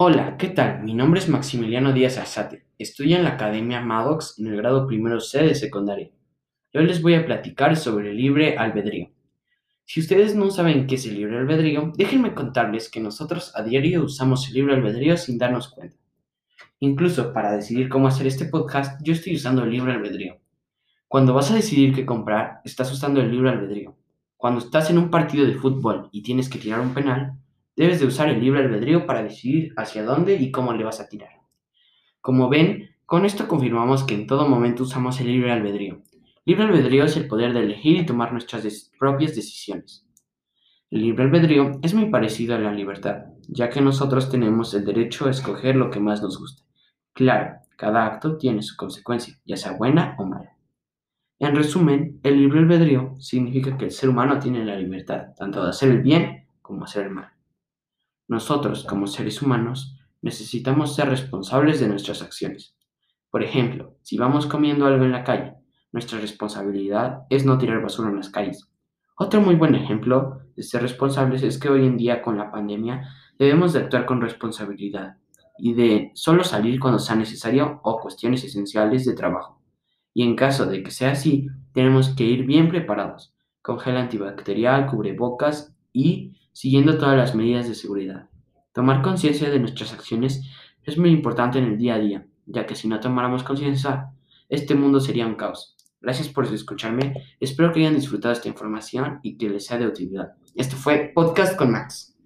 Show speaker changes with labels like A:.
A: Hola, ¿qué tal? Mi nombre es Maximiliano Díaz Arzate. Estudio en la Academia Maddox en el grado primero C de secundaria. Hoy les voy a platicar sobre el libre albedrío. Si ustedes no saben qué es el libre albedrío, déjenme contarles que nosotros a diario usamos el libre albedrío sin darnos cuenta. Incluso para decidir cómo hacer este podcast, yo estoy usando el libre albedrío. Cuando vas a decidir qué comprar, estás usando el libre albedrío. Cuando estás en un partido de fútbol y tienes que tirar un penal, Debes de usar el libre albedrío para decidir hacia dónde y cómo le vas a tirar. Como ven, con esto confirmamos que en todo momento usamos el libre albedrío. Libre albedrío es el poder de elegir y tomar nuestras propias decisiones. El libre albedrío es muy parecido a la libertad, ya que nosotros tenemos el derecho a escoger lo que más nos guste. Claro, cada acto tiene su consecuencia, ya sea buena o mala. En resumen, el libre albedrío significa que el ser humano tiene la libertad tanto de hacer el bien como hacer el mal. Nosotros, como seres humanos, necesitamos ser responsables de nuestras acciones. Por ejemplo, si vamos comiendo algo en la calle, nuestra responsabilidad es no tirar basura en las calles. Otro muy buen ejemplo de ser responsables es que hoy en día con la pandemia debemos de actuar con responsabilidad y de solo salir cuando sea necesario o cuestiones esenciales de trabajo. Y en caso de que sea así, tenemos que ir bien preparados, con gel antibacterial, cubrebocas y siguiendo todas las medidas de seguridad. Tomar conciencia de nuestras acciones es muy importante en el día a día, ya que si no tomáramos conciencia, este mundo sería un caos. Gracias por escucharme, espero que hayan disfrutado esta información y que les sea de utilidad. Esto fue Podcast con Max.